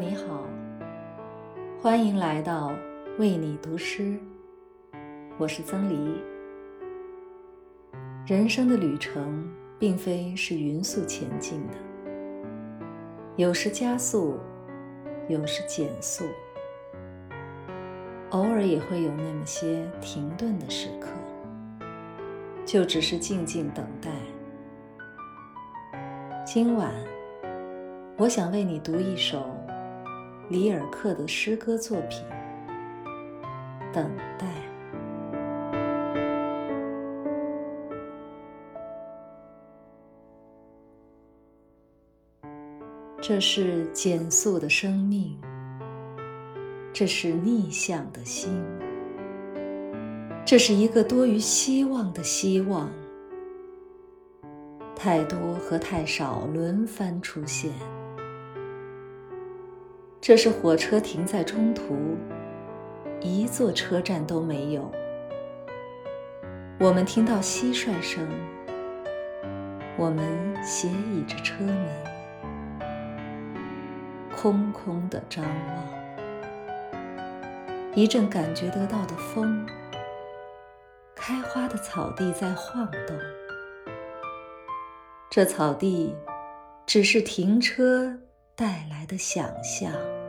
你好欢迎来到为你读诗，我是曾黎。人生的旅程并非是匀速前进的，有时加速，有时减速，偶尔也会有那么些停顿的时刻，就只是静静等待。今晚，我想为你读一首。里尔克的诗歌作品《等待》，这是减速的生命，这是逆向的心，这是一个多于希望的希望，太多和太少轮番出现。这是火车停在中途，一座车站都没有。我们听到蟋蟀声，我们斜倚着车门，空空的张望。一阵感觉得到的风，开花的草地在晃动。这草地，只是停车。带来的想象。